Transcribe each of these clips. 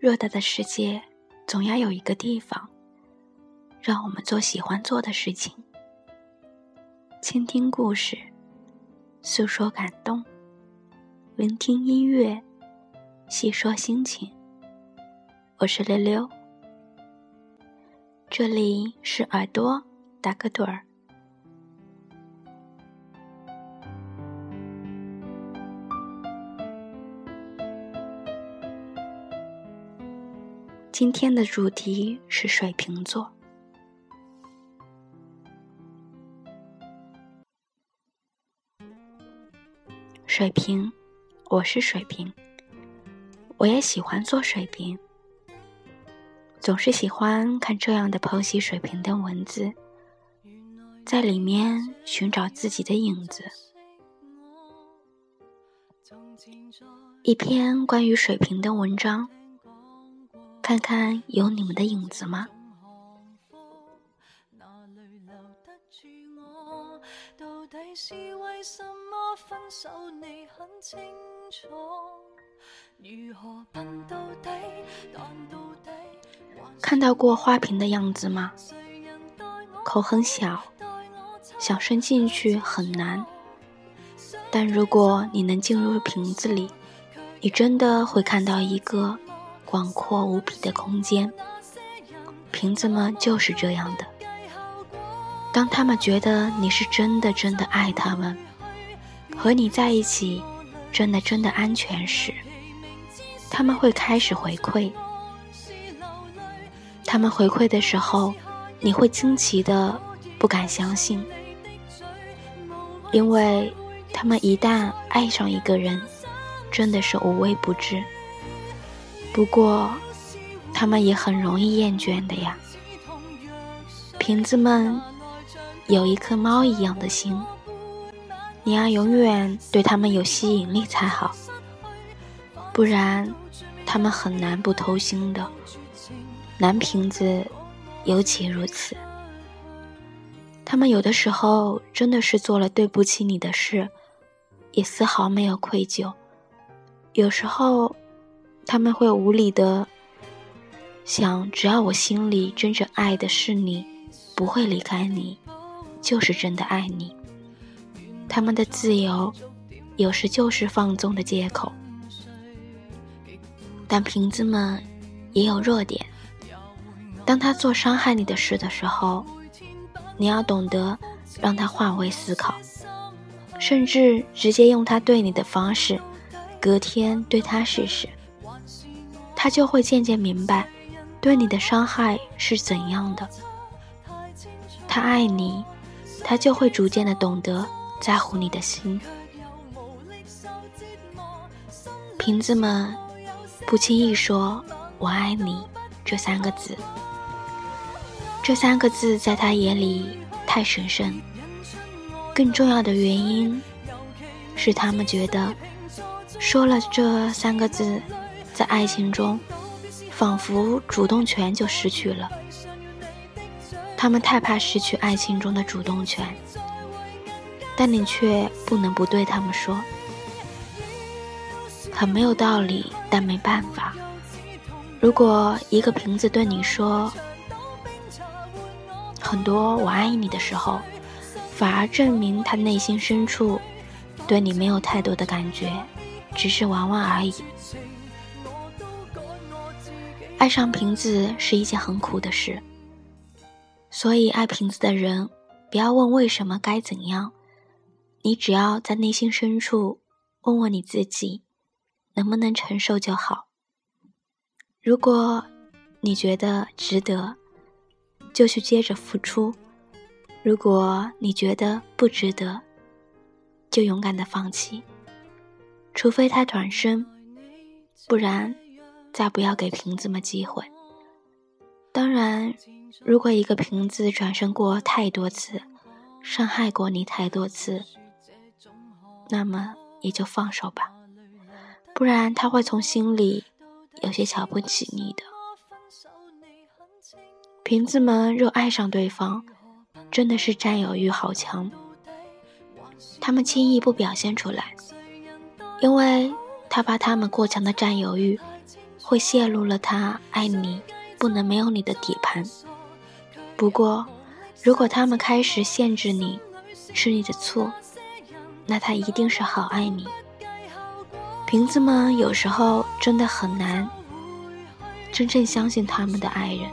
偌大的世界，总要有一个地方，让我们做喜欢做的事情，倾听故事，诉说感动，聆听音乐，细说心情。我是溜溜，这里是耳朵打个盹儿。今天的主题是水瓶座。水瓶，我是水瓶，我也喜欢做水瓶，总是喜欢看这样的剖析水瓶的文字，在里面寻找自己的影子。一篇关于水瓶的文章。看看有你们的影子吗？看到过花瓶的样子吗？口很小，想伸进去很难。但如果你能进入瓶子里，你真的会看到一个。广阔无比的空间，瓶子们就是这样的。当他们觉得你是真的真的爱他们，和你在一起真的真的安全时，他们会开始回馈。他们回馈的时候，你会惊奇的不敢相信，因为他们一旦爱上一个人，真的是无微不至。不过，他们也很容易厌倦的呀。瓶子们有一颗猫一样的心，你要永远对他们有吸引力才好，不然他们很难不偷腥的。男瓶子尤其如此，他们有的时候真的是做了对不起你的事，也丝毫没有愧疚。有时候。他们会无理的想，只要我心里真正爱的是你，不会离开你，就是真的爱你。他们的自由，有时就是放纵的借口。但瓶子们也有弱点，当他做伤害你的事的时候，你要懂得让他换位思考，甚至直接用他对你的方式，隔天对他试试。他就会渐渐明白，对你的伤害是怎样的。他爱你，他就会逐渐的懂得在乎你的心。瓶子们不轻易说“我爱你”这三个字，这三个字在他眼里太神圣。更重要的原因是，他们觉得说了这三个字。在爱情中，仿佛主动权就失去了。他们太怕失去爱情中的主动权，但你却不能不对他们说，很没有道理，但没办法。如果一个瓶子对你说很多“我爱你”的时候，反而证明他内心深处对你没有太多的感觉，只是玩玩而已。爱上瓶子是一件很苦的事，所以爱瓶子的人，不要问为什么该怎样，你只要在内心深处问问你自己，能不能承受就好。如果你觉得值得，就去接着付出；如果你觉得不值得，就勇敢的放弃，除非他转身，不然。再不要给瓶子们机会。当然，如果一个瓶子转身过太多次，伤害过你太多次，那么也就放手吧，不然他会从心里有些瞧不起你的。瓶子们若爱上对方，真的是占有欲好强，他们轻易不表现出来，因为他怕他们过强的占有欲。会泄露了他爱你不能没有你的底盘。不过，如果他们开始限制你，是你的错，那他一定是好爱你。瓶子们有时候真的很难真正相信他们的爱人，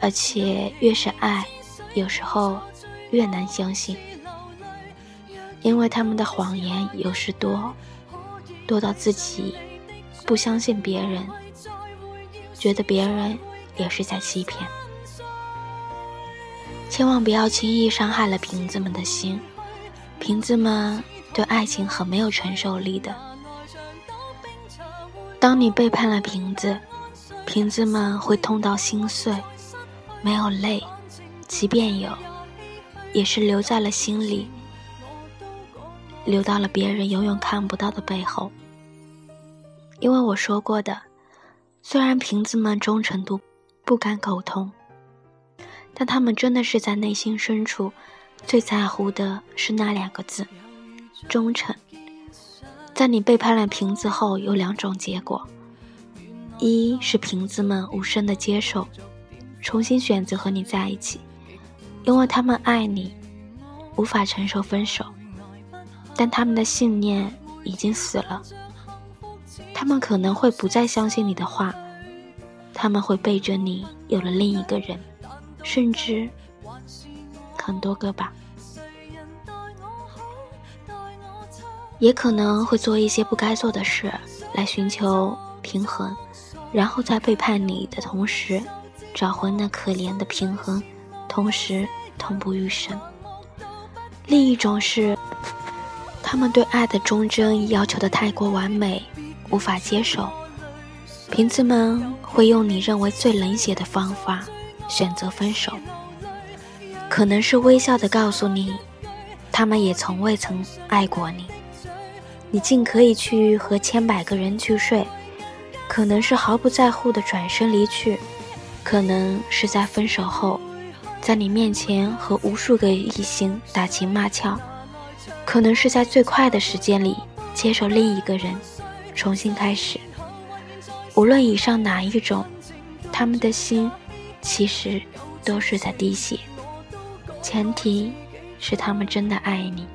而且越是爱，有时候越难相信，因为他们的谎言有时多，多到自己不相信别人，觉得别人也是在欺骗。千万不要轻易伤害了瓶子们的心，瓶子们对爱情很没有承受力的。当你背叛了瓶子，瓶子们会痛到心碎，没有泪，即便有，也是留在了心里，留到了别人永远看不到的背后。因为我说过的，虽然瓶子们忠诚度不敢苟同，但他们真的是在内心深处，最在乎的是那两个字：忠诚。在你背叛了瓶子后，有两种结果：一是瓶子们无声的接受，重新选择和你在一起，因为他们爱你，无法承受分手，但他们的信念已经死了。他们可能会不再相信你的话，他们会背着你有了另一个人，甚至很多个吧。也可能会做一些不该做的事来寻求平衡，然后在背叛你的同时，找回那可怜的平衡，同时痛不欲生。另一种是，他们对爱的忠贞要求的太过完美，无法接受。瓶子们会用你认为最冷血的方法选择分手，可能是微笑的告诉你，他们也从未曾爱过你。你尽可以去和千百个人去睡，可能是毫不在乎的转身离去，可能是在分手后，在你面前和无数个异性打情骂俏，可能是在最快的时间里接受另一个人，重新开始。无论以上哪一种，他们的心其实都是在滴血，前提是他们真的爱你。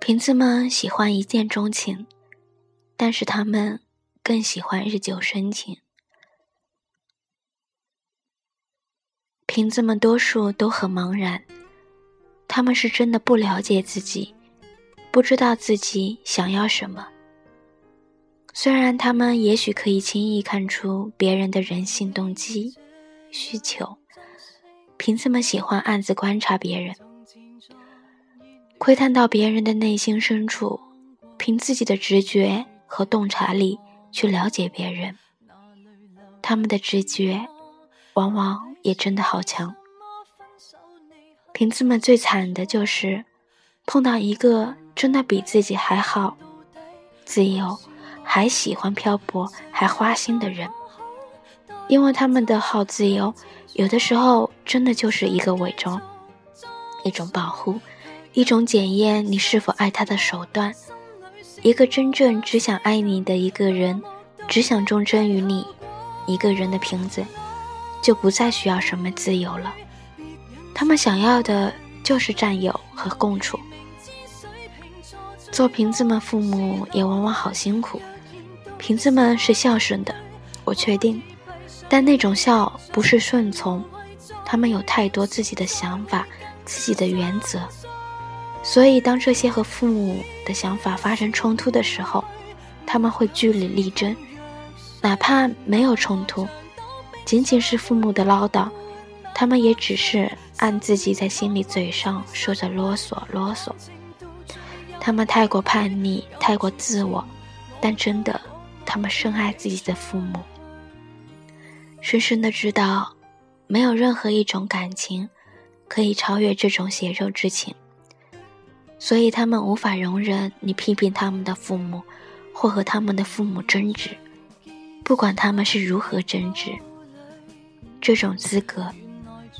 瓶子们喜欢一见钟情，但是他们更喜欢日久生情。瓶子们多数都很茫然，他们是真的不了解自己，不知道自己想要什么。虽然他们也许可以轻易看出别人的人性动机、需求，瓶子们喜欢暗自观察别人。窥探到别人的内心深处，凭自己的直觉和洞察力去了解别人。他们的直觉，往往也真的好强。瓶子们最惨的就是碰到一个真的比自己还好、自由、还喜欢漂泊、还花心的人，因为他们的好自由，有的时候真的就是一个伪装，一种保护。一种检验你是否爱他的手段。一个真正只想爱你的一个人，只想忠贞于你一个人的瓶子，就不再需要什么自由了。他们想要的就是占有和共处。做瓶子们父母也往往好辛苦。瓶子们是孝顺的，我确定，但那种孝不是顺从，他们有太多自己的想法，自己的原则。所以，当这些和父母的想法发生冲突的时候，他们会据理力争，哪怕没有冲突，仅仅是父母的唠叨，他们也只是按自己在心里嘴上说着啰嗦啰嗦。他们太过叛逆，太过自我，但真的，他们深爱自己的父母，深深的知道，没有任何一种感情可以超越这种血肉之情。所以他们无法容忍你批评他们的父母，或和他们的父母争执，不管他们是如何争执。这种资格，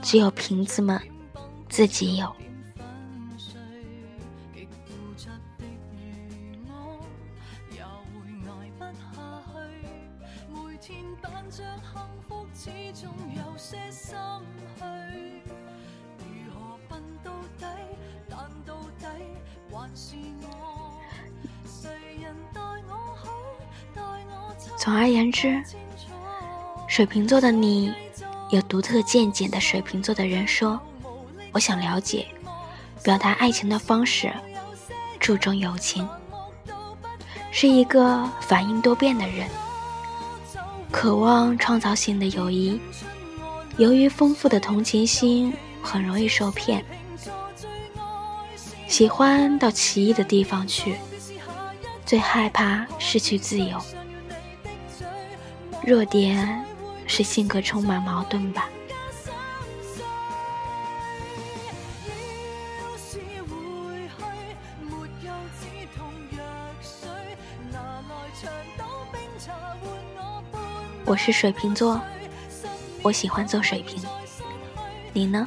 只有瓶子们自己有。像幸福之中有些心虚总而言之，水瓶座的你，有独特见解的水瓶座的人说：“我想了解，表达爱情的方式，注重友情，是一个反应多变的人，渴望创造性的友谊。由于丰富的同情心，很容易受骗，喜欢到奇异的地方去，最害怕失去自由。”弱点是性格充满矛盾吧。我是水瓶座，我喜欢做水瓶，你呢？